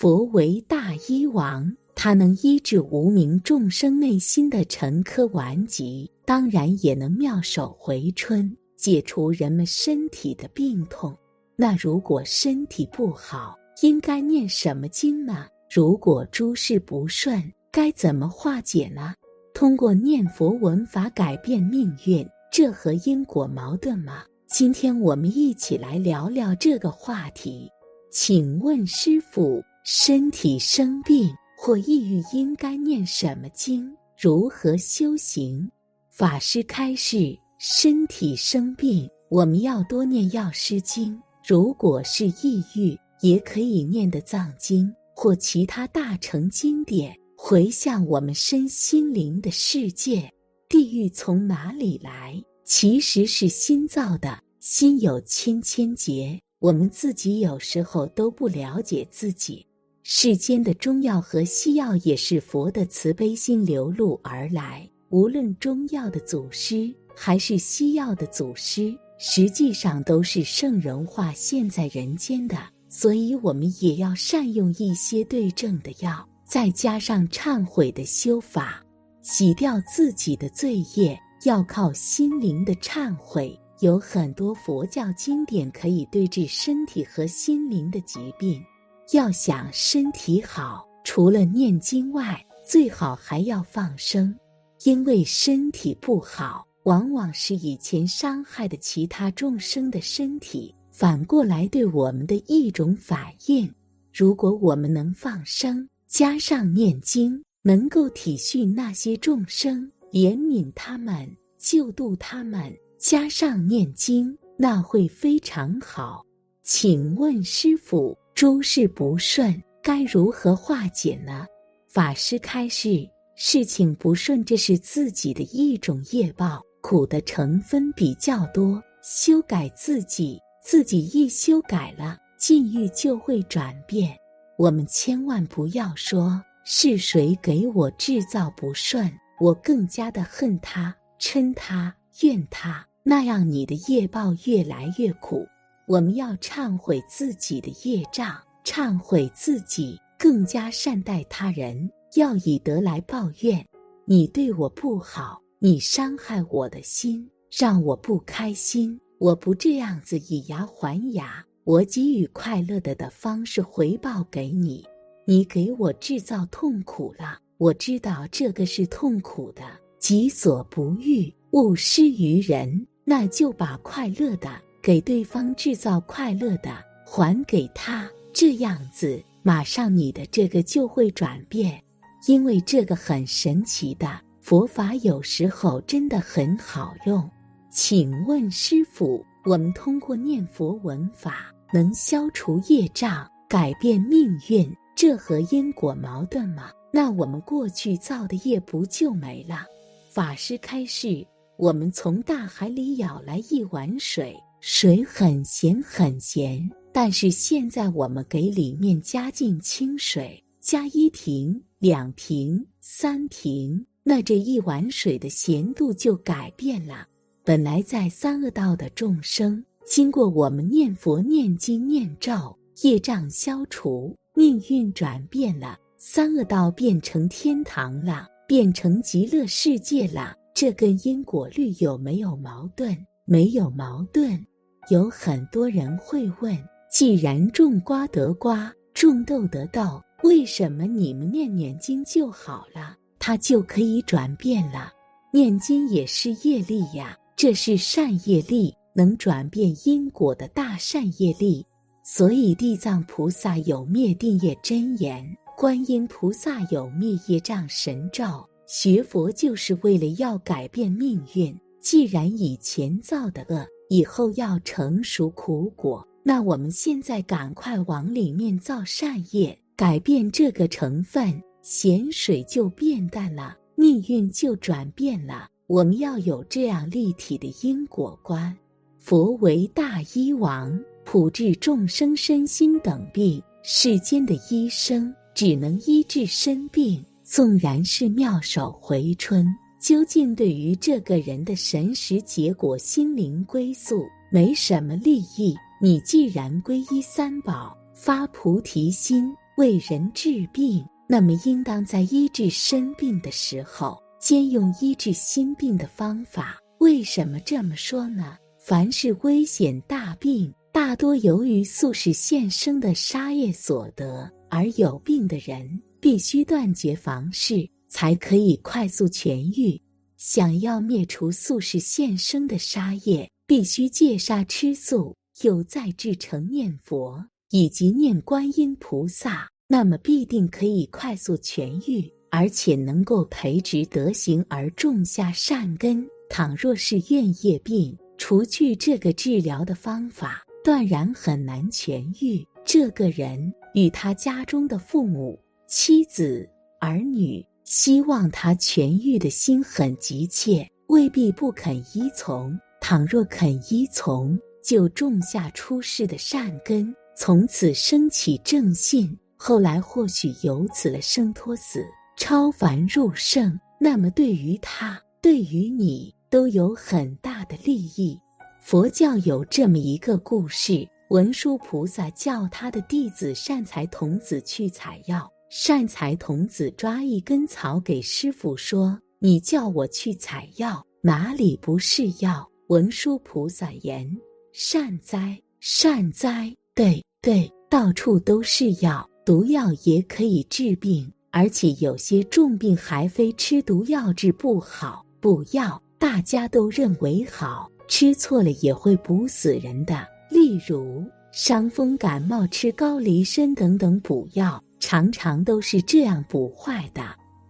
佛为大医王，他能医治无名众生内心的沉疴顽疾，当然也能妙手回春，解除人们身体的病痛。那如果身体不好，应该念什么经呢？如果诸事不顺，该怎么化解呢？通过念佛文法改变命运，这和因果矛盾吗？今天我们一起来聊聊这个话题。请问师傅。身体生病或抑郁，应该念什么经？如何修行？法师开示：身体生病，我们要多念药师经；如果是抑郁，也可以念的藏经或其他大乘经典，回向我们身心灵的世界。地狱从哪里来？其实是心造的。心有千千结，我们自己有时候都不了解自己。世间的中药和西药也是佛的慈悲心流露而来。无论中药的祖师还是西药的祖师，实际上都是圣人化现在人间的。所以，我们也要善用一些对症的药，再加上忏悔的修法，洗掉自己的罪业。要靠心灵的忏悔。有很多佛教经典可以对治身体和心灵的疾病。要想身体好，除了念经外，最好还要放生，因为身体不好，往往是以前伤害的其他众生的身体，反过来对我们的一种反应。如果我们能放生，加上念经，能够体恤那些众生，怜悯他们，救度他们，加上念经，那会非常好。请问师傅。诸事不顺，该如何化解呢？法师开示：事情不顺，这是自己的一种业报，苦的成分比较多。修改自己，自己一修改了，境遇就会转变。我们千万不要说是谁给我制造不顺，我更加的恨他、嗔他、怨他，那样你的业报越来越苦。我们要忏悔自己的业障，忏悔自己，更加善待他人。要以德来报怨。你对我不好，你伤害我的心，让我不开心。我不这样子以牙还牙，我给予快乐的的方式回报给你。你给我制造痛苦了，我知道这个是痛苦的。己所不欲，勿施于人。那就把快乐的。给对方制造快乐的，还给他，这样子，马上你的这个就会转变，因为这个很神奇的佛法，有时候真的很好用。请问师傅，我们通过念佛文法能消除业障、改变命运，这和因果矛盾吗？那我们过去造的业不就没了？法师开示：我们从大海里舀来一碗水。水很咸很咸，但是现在我们给里面加进清水，加一瓶、两瓶、三瓶，那这一碗水的咸度就改变了。本来在三恶道的众生，经过我们念佛、念经、念咒，业障消除，命运转变了，三恶道变成天堂了，变成极乐世界了。这跟因果律有没有矛盾？没有矛盾。有很多人会问：既然种瓜得瓜，种豆得豆，为什么你们念念经就好了，它就可以转变了？念经也是业力呀，这是善业力，能转变因果的大善业力。所以地藏菩萨有灭定业真言，观音菩萨有灭业障神咒。学佛就是为了要改变命运。既然以前造的恶，以后要成熟苦果，那我们现在赶快往里面造善业，改变这个成分，咸水就变淡了，命运就转变了。我们要有这样立体的因果观。佛为大医王，普治众生身心等病。世间的医生只能医治身病，纵然是妙手回春。究竟对于这个人的神识结果、心灵归宿没什么利益。你既然皈依三宝，发菩提心，为人治病，那么应当在医治身病的时候，兼用医治心病的方法。为什么这么说呢？凡是危险大病，大多由于素食现生的杀业所得，而有病的人必须断绝房事，才可以快速痊愈。想要灭除素食现生的杀业，必须戒杀吃素，又再至诚念佛以及念观音菩萨，那么必定可以快速痊愈，而且能够培植德行而种下善根。倘若是怨业病，除去这个治疗的方法，断然很难痊愈。这个人与他家中的父母、妻子、儿女希望他痊愈的心很急切，未必不肯依从。倘若肯依从，就种下出世的善根，从此升起正信。后来或许由此了生脱死、超凡入圣，那么对于他，对于你。都有很大的利益。佛教有这么一个故事：文殊菩萨叫他的弟子善财童子去采药。善财童子抓一根草给师傅说：“你叫我去采药，哪里不是药？”文殊菩萨言：“善哉，善哉！对对，到处都是药，毒药也可以治病，而且有些重病还非吃毒药治不好，不要。”大家都认为好吃错了也会补死人的，例如伤风感冒吃高丽参等等补药，常常都是这样补坏的。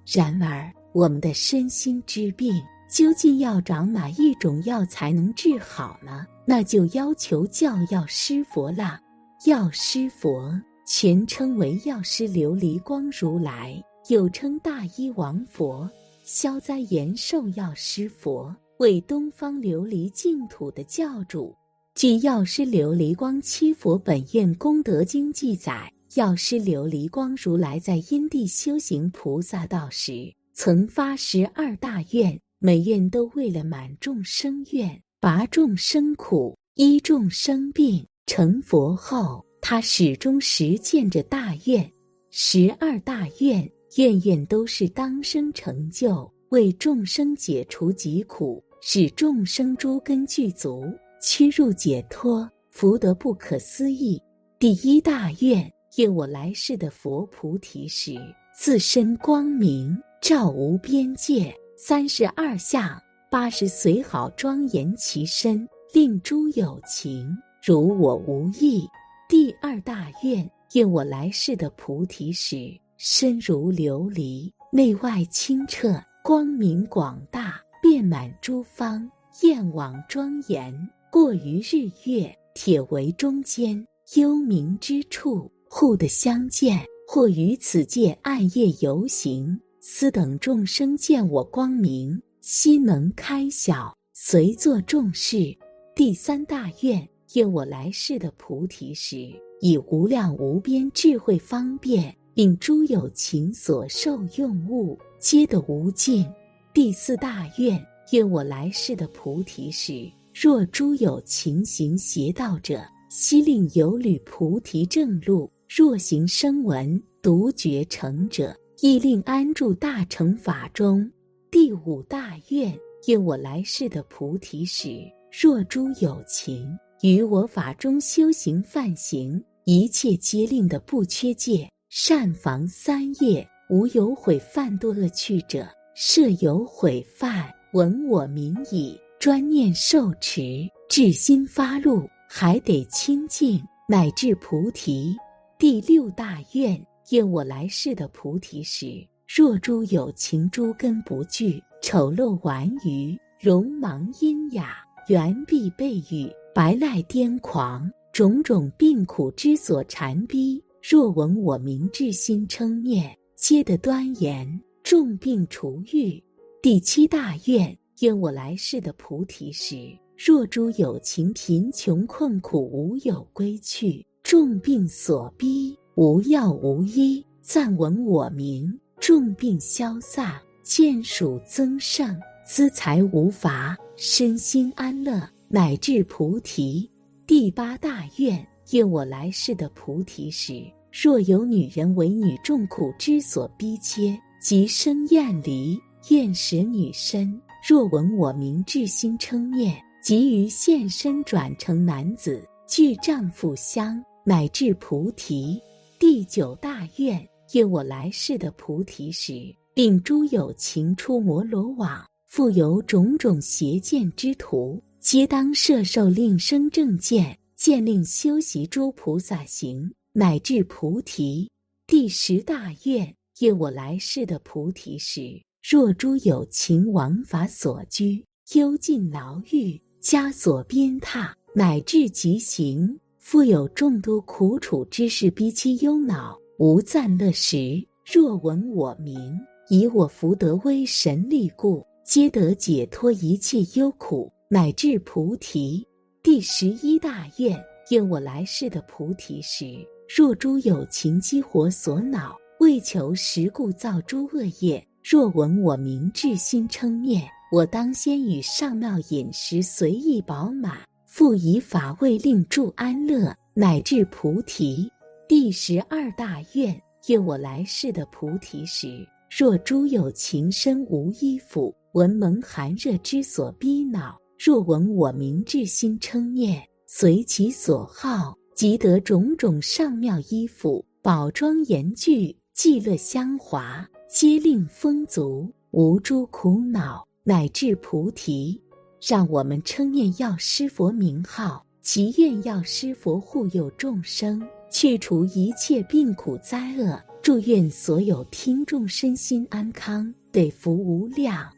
然而，我们的身心之病究竟要找哪一种药才能治好呢？那就要求教药师佛了。药师佛全称为药师琉璃光如来，又称大医王佛。消灾延寿药师佛为东方琉璃净土的教主。据药师琉璃光七佛本愿功德经记载，药师琉璃光如来在因地修行菩萨道时，曾发十二大愿，每愿都为了满众生愿，拔众生苦，医众生病。成佛后，他始终实践着大愿，十二大愿。愿愿都是当生成就，为众生解除疾苦，使众生诸根具足，趋入解脱，福德不可思议。第一大愿，愿我来世的佛菩提时，自身光明照无边界，三十二相八十随好庄严其身，令诸有情如我无异。第二大愿，愿我来世的菩提时。身如琉璃，内外清澈，光明广大，遍满诸方，焰网庄严，过于日月。铁为中间，幽冥之处，互的相见。或于此界暗夜游行，斯等众生见我光明，心能开晓，随作众事。第三大愿，愿我来世的菩提时，以无量无边智慧方便。令诸有情所受用物皆得无尽。第四大愿，愿我来世的菩提时，若诸有情行邪道者，悉令有履菩提正路；若行声闻独觉成者，亦令安住大乘法中。第五大愿，愿我来世的菩提时，若诸有情于我法中修行犯行，一切皆令的不缺戒。善防三业，无有毁犯多恶趣者；设有毁犯，闻我名矣，专念受持，至心发露，还得清净，乃至菩提。第六大愿，愿我来世的菩提时，若诸有情诸根不具，丑陋顽愚，容芒阴哑，圆臂背语，白赖癫狂，种种病苦之所缠逼。若闻我名至心称念，皆得端严，重病除愈。第七大愿，愿我来世的菩提时，若诸有情贫穷困苦无有归去，重病所逼，无药无医，暂闻我名，重病消散，见属增盛，资财无乏，身心安乐，乃至菩提。第八大愿。愿我来世的菩提时，若有女人为女众苦之所逼切，即生厌离，厌食女身。若闻我名，至心称念，即于现身转成男子，具丈夫相，乃至菩提。第九大愿，愿我来世的菩提时，令诸有情出摩罗网，复有种种邪见之徒，皆当摄受令生正见，见令修习诸菩萨行，乃至菩提。第十大愿，愿我来世的菩提时。若诸有情王法所居，幽禁牢狱，枷锁鞭挞，乃至极刑，复有众多苦楚之事逼其忧恼，无暂乐时。若闻我名，以我福德威神力故，皆得解脱一切忧苦，乃至菩提。第十一大愿：愿我来世的菩提时，若诸有情激活所恼，为求实故造诸恶业。若闻我名，至心称念，我当先与上妙饮食随意饱满，复以法味令住安乐，乃至菩提。第十二大愿：愿我来世的菩提时，若诸有情身无衣服，闻蒙寒热之所逼恼，若闻我名，至心称念，随其所好，即得种种上妙衣服，宝庄严具，伎乐香华。皆令丰足，无诸苦恼，乃至菩提。让我们称念药师佛名号，祈愿药师佛护佑众生，去除一切病苦灾厄。祝愿所有听众身心安康，得福无量。